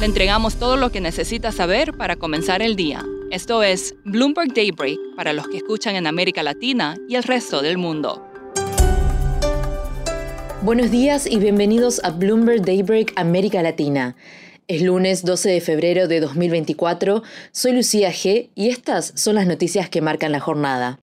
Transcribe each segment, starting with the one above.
Le entregamos todo lo que necesita saber para comenzar el día. Esto es Bloomberg Daybreak para los que escuchan en América Latina y el resto del mundo. Buenos días y bienvenidos a Bloomberg Daybreak América Latina. Es lunes 12 de febrero de 2024, soy Lucía G y estas son las noticias que marcan la jornada.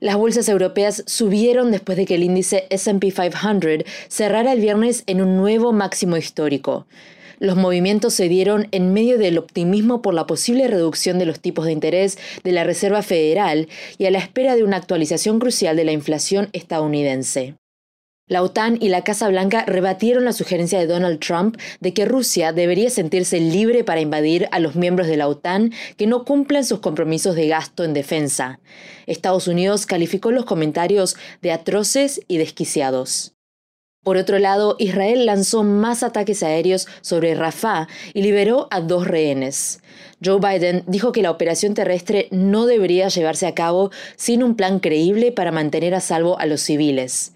Las bolsas europeas subieron después de que el índice SP 500 cerrara el viernes en un nuevo máximo histórico. Los movimientos se dieron en medio del optimismo por la posible reducción de los tipos de interés de la Reserva Federal y a la espera de una actualización crucial de la inflación estadounidense. La OTAN y la Casa Blanca rebatieron la sugerencia de Donald Trump de que Rusia debería sentirse libre para invadir a los miembros de la OTAN que no cumplan sus compromisos de gasto en defensa. Estados Unidos calificó los comentarios de atroces y desquiciados. Por otro lado, Israel lanzó más ataques aéreos sobre Rafah y liberó a dos rehenes. Joe Biden dijo que la operación terrestre no debería llevarse a cabo sin un plan creíble para mantener a salvo a los civiles.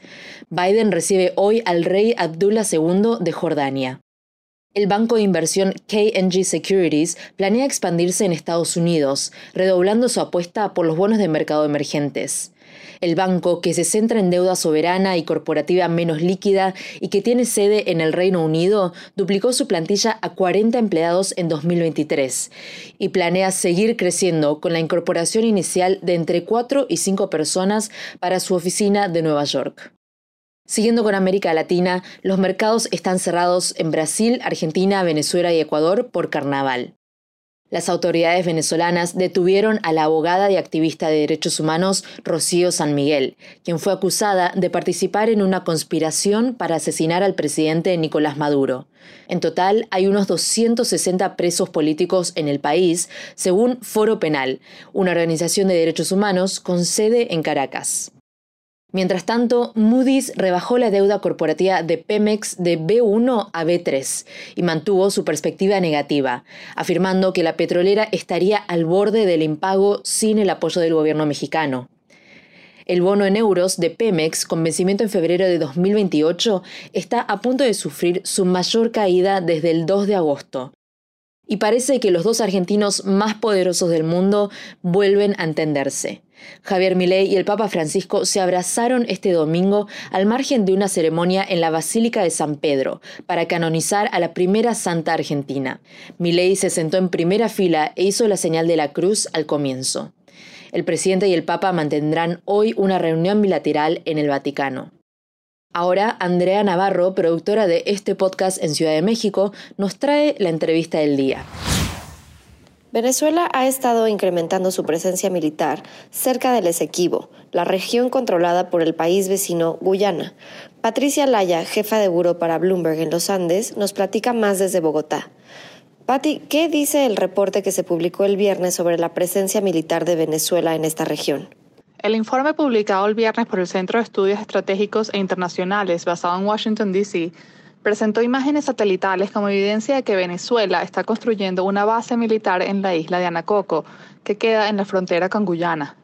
Biden recibe hoy al rey Abdullah II de Jordania. El banco de inversión KNG Securities planea expandirse en Estados Unidos, redoblando su apuesta por los bonos de mercado emergentes. El banco, que se centra en deuda soberana y corporativa menos líquida y que tiene sede en el Reino Unido, duplicó su plantilla a 40 empleados en 2023 y planea seguir creciendo con la incorporación inicial de entre 4 y 5 personas para su oficina de Nueva York. Siguiendo con América Latina, los mercados están cerrados en Brasil, Argentina, Venezuela y Ecuador por carnaval. Las autoridades venezolanas detuvieron a la abogada y activista de derechos humanos Rocío San Miguel, quien fue acusada de participar en una conspiración para asesinar al presidente Nicolás Maduro. En total, hay unos 260 presos políticos en el país, según Foro Penal, una organización de derechos humanos con sede en Caracas. Mientras tanto, Moody's rebajó la deuda corporativa de Pemex de B1 a B3 y mantuvo su perspectiva negativa, afirmando que la petrolera estaría al borde del impago sin el apoyo del gobierno mexicano. El bono en euros de Pemex, con vencimiento en febrero de 2028, está a punto de sufrir su mayor caída desde el 2 de agosto. Y parece que los dos argentinos más poderosos del mundo vuelven a entenderse. Javier Milei y el Papa Francisco se abrazaron este domingo al margen de una ceremonia en la Basílica de San Pedro para canonizar a la primera santa argentina. Milei se sentó en primera fila e hizo la señal de la cruz al comienzo. El presidente y el Papa mantendrán hoy una reunión bilateral en el Vaticano. Ahora, Andrea Navarro, productora de este podcast en Ciudad de México, nos trae la entrevista del día. Venezuela ha estado incrementando su presencia militar cerca del Esequibo, la región controlada por el país vecino Guyana. Patricia Laya, jefa de buro para Bloomberg en los Andes, nos platica más desde Bogotá. Patti, ¿qué dice el reporte que se publicó el viernes sobre la presencia militar de Venezuela en esta región? El informe publicado el viernes por el Centro de Estudios Estratégicos e Internacionales, basado en Washington, D.C., presentó imágenes satelitales como evidencia de que Venezuela está construyendo una base militar en la isla de Anacoco, que queda en la frontera con Guyana.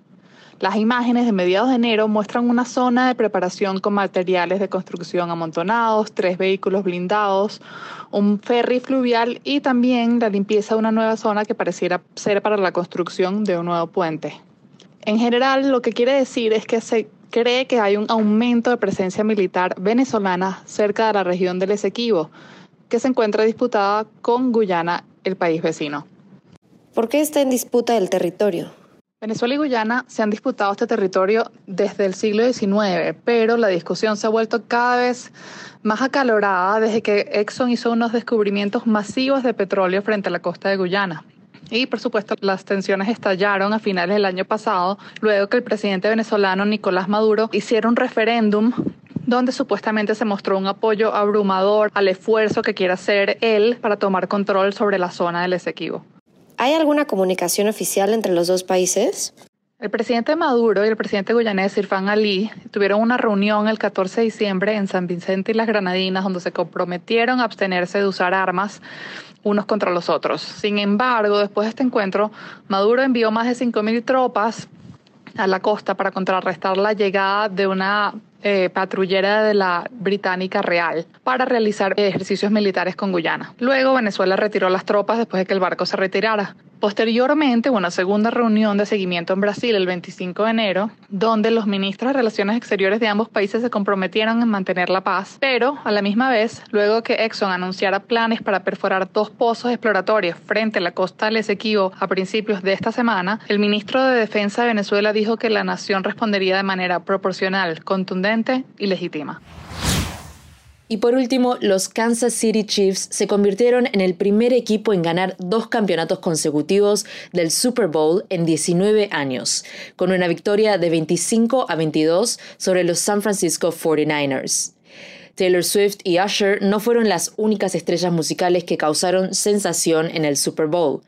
Las imágenes de mediados de enero muestran una zona de preparación con materiales de construcción amontonados, tres vehículos blindados, un ferry fluvial y también la limpieza de una nueva zona que pareciera ser para la construcción de un nuevo puente. En general, lo que quiere decir es que se cree que hay un aumento de presencia militar venezolana cerca de la región del Esequibo, que se encuentra disputada con Guyana, el país vecino. ¿Por qué está en disputa el territorio? Venezuela y Guyana se han disputado este territorio desde el siglo XIX, pero la discusión se ha vuelto cada vez más acalorada desde que Exxon hizo unos descubrimientos masivos de petróleo frente a la costa de Guyana. Y por supuesto las tensiones estallaron a finales del año pasado, luego que el presidente venezolano Nicolás Maduro hiciera un referéndum donde supuestamente se mostró un apoyo abrumador al esfuerzo que quiere hacer él para tomar control sobre la zona del Esequibo. ¿Hay alguna comunicación oficial entre los dos países? El presidente Maduro y el presidente guyanés Irfan Ali tuvieron una reunión el 14 de diciembre en San Vicente y las Granadinas donde se comprometieron a abstenerse de usar armas unos contra los otros. Sin embargo, después de este encuentro, Maduro envió más de 5.000 tropas a la costa para contrarrestar la llegada de una eh, patrullera de la Británica Real para realizar ejercicios militares con Guyana. Luego Venezuela retiró las tropas después de que el barco se retirara. Posteriormente, una segunda reunión de seguimiento en Brasil el 25 de enero, donde los ministros de Relaciones Exteriores de ambos países se comprometieron en mantener la paz, pero a la misma vez, luego que Exxon anunciara planes para perforar dos pozos exploratorios frente a la costa del Esequibo a principios de esta semana, el ministro de Defensa de Venezuela dijo que la nación respondería de manera proporcional, contundente y legítima. Y por último, los Kansas City Chiefs se convirtieron en el primer equipo en ganar dos campeonatos consecutivos del Super Bowl en 19 años, con una victoria de 25 a 22 sobre los San Francisco 49ers. Taylor Swift y Usher no fueron las únicas estrellas musicales que causaron sensación en el Super Bowl.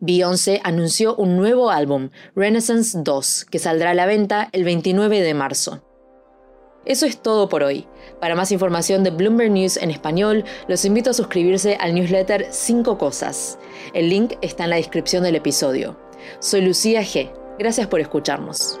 Beyoncé anunció un nuevo álbum, Renaissance 2, que saldrá a la venta el 29 de marzo. Eso es todo por hoy. Para más información de Bloomberg News en español, los invito a suscribirse al newsletter 5 Cosas. El link está en la descripción del episodio. Soy Lucía G. Gracias por escucharnos.